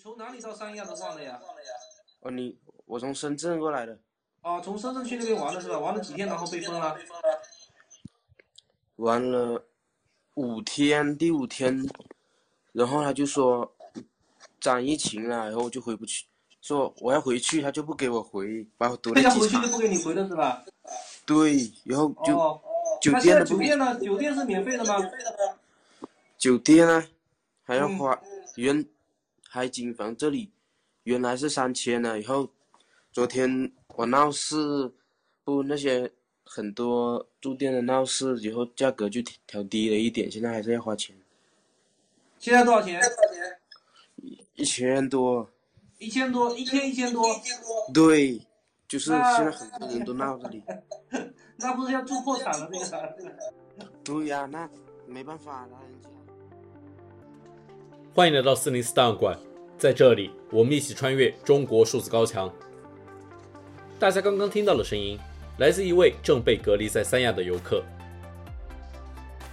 从哪里到三亚的忘了呀？哦，你我从深圳过来的。哦，从深圳去那边玩了是吧？玩了几天，然后被封了。玩了五天，第五天，然后他就说长疫情了，然后我就回不去，说我要回去，他就不给我回，把我堵在机场。回去就不给你回了是吧？对，然后就、哦、酒店的酒店呢？酒店是免费的吗？酒店呢，还要花、嗯、原海景房这里原来是三千的，以后昨天我闹事，不那些很多住店的闹事，以后价格就调低了一点，现在还是要花钱。现在多少钱？一一千多。一千多，一天一千多。对，就是现在很多人都闹这里。那不是要做破产了那个？对呀、啊，那没办法了。欢迎来到四零四档案馆，在这里，我们一起穿越中国数字高墙。大家刚刚听到的声音，来自一位正被隔离在三亚的游客。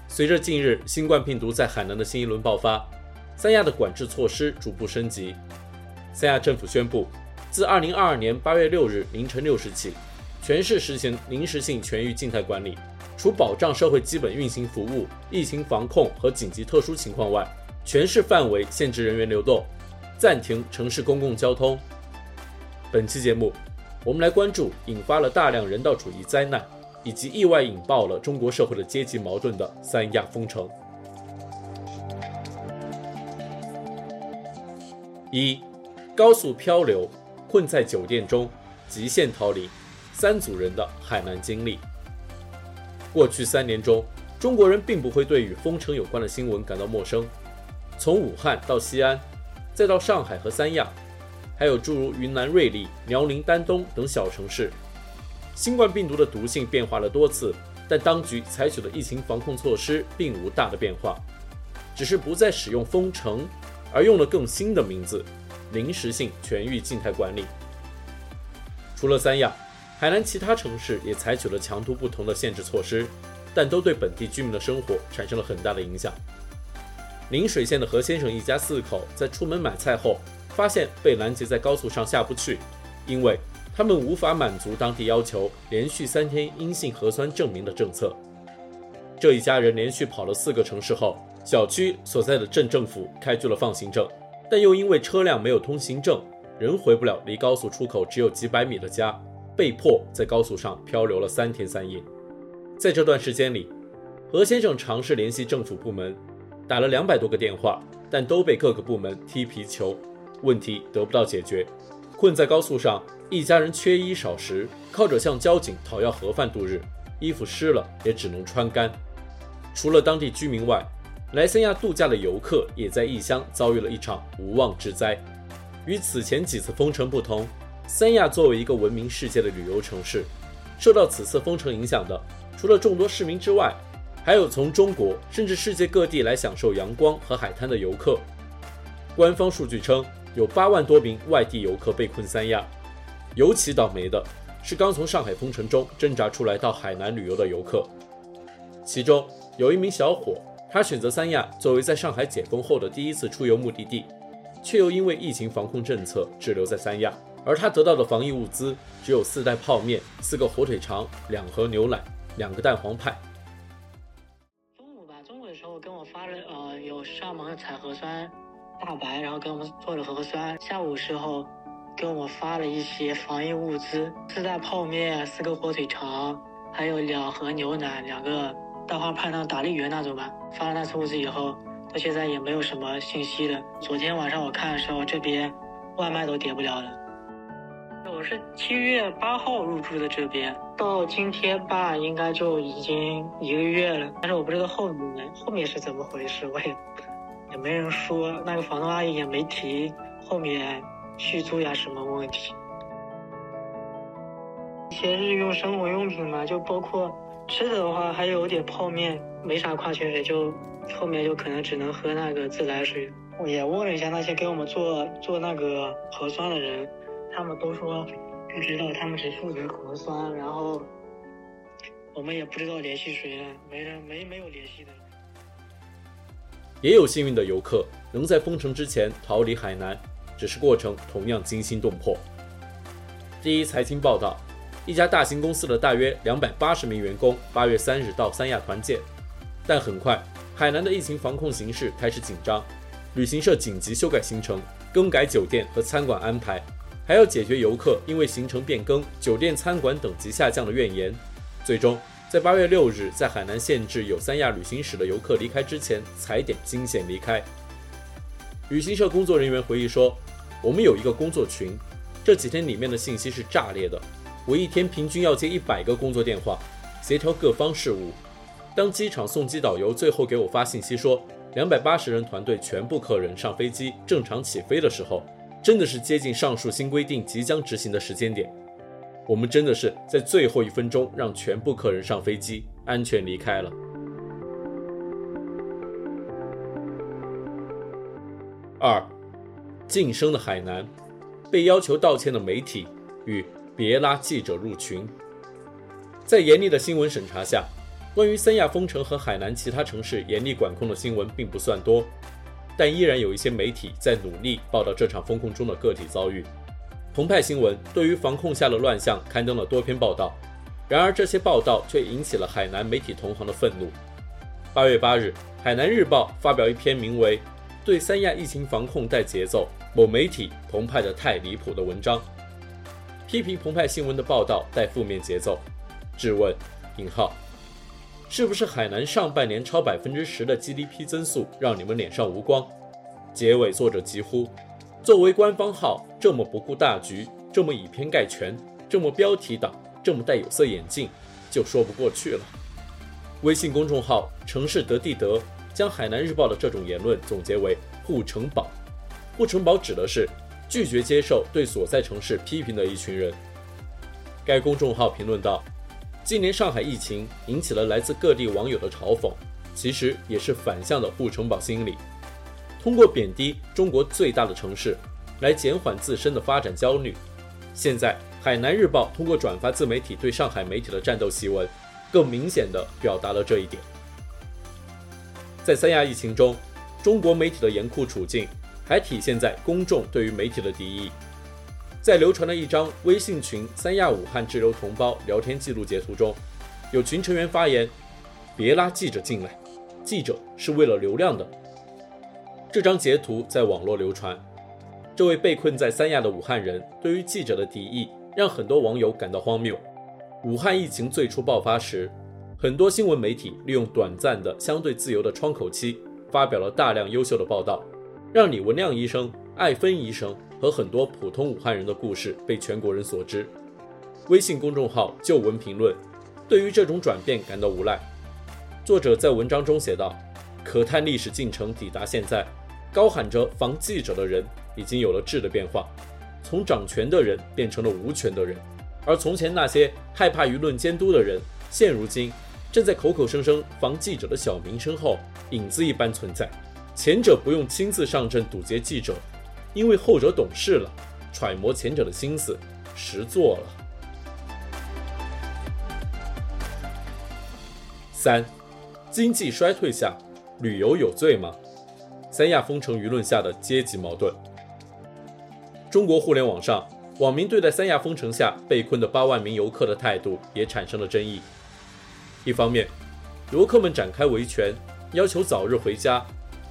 随着近日新冠病毒在海南的新一轮爆发，三亚的管制措施逐步升级。三亚政府宣布，自二零二二年八月六日凌晨六时起，全市实行临时性全域静态管理，除保障社会基本运行服务、疫情防控和紧急特殊情况外。全市范围限制人员流动，暂停城市公共交通。本期节目，我们来关注引发了大量人道主义灾难，以及意外引爆了中国社会的阶级矛盾的三亚封城。一、高速漂流，困在酒店中，极限逃离，三组人的海南经历。过去三年中，中国人并不会对与封城有关的新闻感到陌生。从武汉到西安，再到上海和三亚，还有诸如云南瑞丽、辽宁丹东等小城市，新冠病毒的毒性变化了多次，但当局采取的疫情防控措施并无大的变化，只是不再使用封城，而用了更新的名字——临时性全域静态管理。除了三亚，海南其他城市也采取了强度不同的限制措施，但都对本地居民的生活产生了很大的影响。邻水县的何先生一家四口在出门买菜后，发现被拦截在高速上下不去，因为他们无法满足当地要求连续三天阴性核酸证明的政策。这一家人连续跑了四个城市后，小区所在的镇政府开具了放行证，但又因为车辆没有通行证，人回不了离高速出口只有几百米的家，被迫在高速上漂流了三天三夜。在这段时间里，何先生尝试联系政府部门。打了两百多个电话，但都被各个部门踢皮球，问题得不到解决。困在高速上，一家人缺衣少食，靠着向交警讨要盒饭度日，衣服湿了也只能穿干。除了当地居民外，来三亚度假的游客也在异乡遭遇了一场无妄之灾。与此前几次封城不同，三亚作为一个闻名世界的旅游城市，受到此次封城影响的，除了众多市民之外，还有从中国甚至世界各地来享受阳光和海滩的游客。官方数据称，有八万多名外地游客被困三亚。尤其倒霉的是刚从上海封城中挣扎出来到海南旅游的游客。其中有一名小伙，他选择三亚作为在上海解封后的第一次出游目的地，却又因为疫情防控政策滞留在三亚。而他得到的防疫物资只有四袋泡面、四个火腿肠、两盒牛奶、两个蛋黄派。采核酸，大白，然后给我们做了核酸。下午时候，给我们发了一些防疫物资，四袋泡面，四个火腿肠，还有两盒牛奶，两个蛋花派，那打力圆那种吧。发了那次物资以后，到现在也没有什么信息了。昨天晚上我看的时候，这边外卖都点不了了。我是七月八号入住的这边，到今天吧，应该就已经一个月了。但是我不知道后面后面是怎么回事，我也。也没人说，那个房东阿姨也没提后面续租呀什么问题。一些日用生活用品嘛，就包括吃的的话，还有点泡面，没啥矿泉水，就后面就可能只能喝那个自来水。我也问了一下那些给我们做做那个核酸的人，他们都说不知道，他们只负责核酸，然后我们也不知道联系谁，没人没没有联系的。也有幸运的游客能在封城之前逃离海南，只是过程同样惊心动魄。第一财经报道，一家大型公司的大约两百八十名员工八月三日到三亚团建，但很快海南的疫情防控形势开始紧张，旅行社紧急修改行程，更改酒店和餐馆安排，还要解决游客因为行程变更、酒店餐馆等级下降的怨言。最终，在八月六日，在海南限制有三亚旅行史的游客离开之前，踩点惊险离开。旅行社工作人员回忆说：“我们有一个工作群，这几天里面的信息是炸裂的。我一天平均要接一百个工作电话，协调各方事务。当机场送机导游最后给我发信息说，两百八十人团队全部客人上飞机正常起飞的时候，真的是接近上述新规定即将执行的时间点。我们真的是在最后一分钟让全部客人上飞机，安全离开了。”二，晋升的海南，被要求道歉的媒体与别拉记者入群。在严厉的新闻审查下，关于三亚封城和海南其他城市严厉管控的新闻并不算多，但依然有一些媒体在努力报道这场封控中的个体遭遇。澎湃新闻对于防控下的乱象刊登了多篇报道，然而这些报道却引起了海南媒体同行的愤怒。八月八日，海南日报发表一篇名为对三亚疫情防控带节奏，某媒体澎湃的太离谱的文章，批评澎湃新闻的报道带负面节奏，质问：引号，是不是海南上半年超百分之十的 GDP 增速让你们脸上无光？结尾作者疾呼：作为官方号，这么不顾大局，这么以偏概全，这么标题党，这么戴有色眼镜，就说不过去了。微信公众号城市得地得。将海南日报的这种言论总结为“护城堡”，护城堡指的是拒绝接受对所在城市批评的一群人。该公众号评论道：“今年上海疫情引起了来自各地网友的嘲讽，其实也是反向的护城堡心理，通过贬低中国最大的城市来减缓自身的发展焦虑。现在，海南日报通过转发自媒体对上海媒体的战斗檄文，更明显地表达了这一点。”在三亚疫情中，中国媒体的严酷处境还体现在公众对于媒体的敌意。在流传的一张微信群“三亚武汉滞留同胞”聊天记录截图中，有群成员发言：“别拉记者进来，记者是为了流量的。”这张截图在网络流传。这位被困在三亚的武汉人对于记者的敌意，让很多网友感到荒谬。武汉疫情最初爆发时，很多新闻媒体利用短暂的相对自由的窗口期，发表了大量优秀的报道，让李文亮医生、艾芬医生和很多普通武汉人的故事被全国人所知。微信公众号旧闻评论对于这种转变感到无奈。作者在文章中写道：“可叹历史进程抵达现在，高喊着防记者的人已经有了质的变化，从掌权的人变成了无权的人，而从前那些害怕舆论监督的人，现如今。”正在口口声声防记者的小名声后，影子一般存在。前者不用亲自上阵堵截记者，因为后者懂事了，揣摩前者的心思，实做了。三，经济衰退下，旅游有罪吗？三亚封城舆论下的阶级矛盾。中国互联网上，网民对待三亚封城下被困的八万名游客的态度也产生了争议。一方面，游客们展开维权，要求早日回家，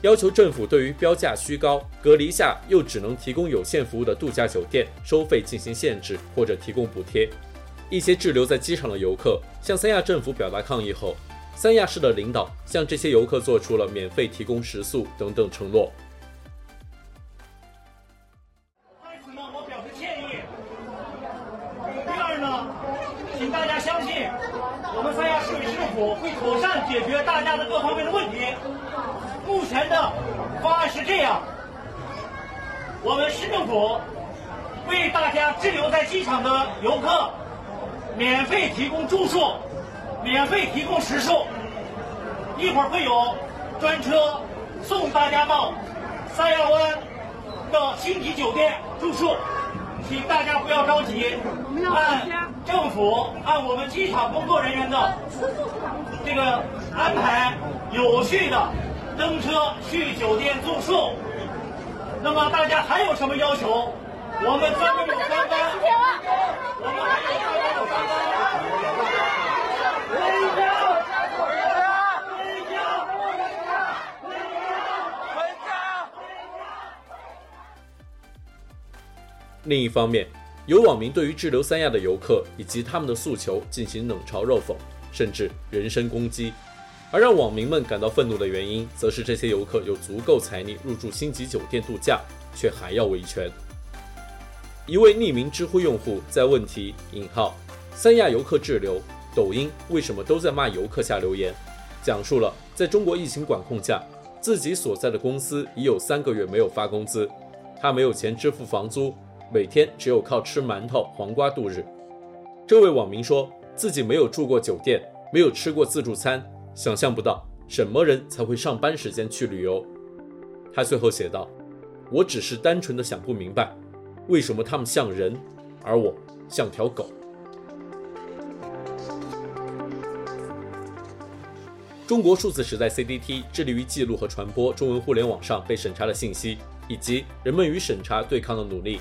要求政府对于标价虚高、隔离下又只能提供有限服务的度假酒店收费进行限制或者提供补贴。一些滞留在机场的游客向三亚政府表达抗议后，三亚市的领导向这些游客做出了免费提供食宿等等承诺。在此呢，我表示歉意。第二呢，请大家相信。我们三亚市委市政府会妥善解决大家的各方面的问题。目前的方案是这样：我们市政府为大家滞留在机场的游客免费提供住宿，免费提供食宿。一会儿会有专车送大家到三亚湾的星级酒店住宿。请大家不要着急，按政府按我们机场工作人员的这个安排，有序的登车去酒店住宿。那么大家还有什么要求？我们专门有专班，我们还有专门有专班。另一方面，有网民对于滞留三亚的游客以及他们的诉求进行冷嘲热讽，甚至人身攻击。而让网民们感到愤怒的原因，则是这些游客有足够财力入住星级酒店度假，却还要维权。一位匿名知乎用户在问题引号三亚游客滞留，抖音为什么都在骂游客下留言，讲述了在中国疫情管控下，自己所在的公司已有三个月没有发工资，他没有钱支付房租，每天只有靠吃馒头、黄瓜度日。这位网民说自己没有住过酒店，没有吃过自助餐。想象不到什么人才会上班时间去旅游。他最后写道：“我只是单纯的想不明白，为什么他们像人，而我像条狗。”中国数字时代 CDT 致力于记录和传播中文互联网上被审查的信息，以及人们与审查对抗的努力。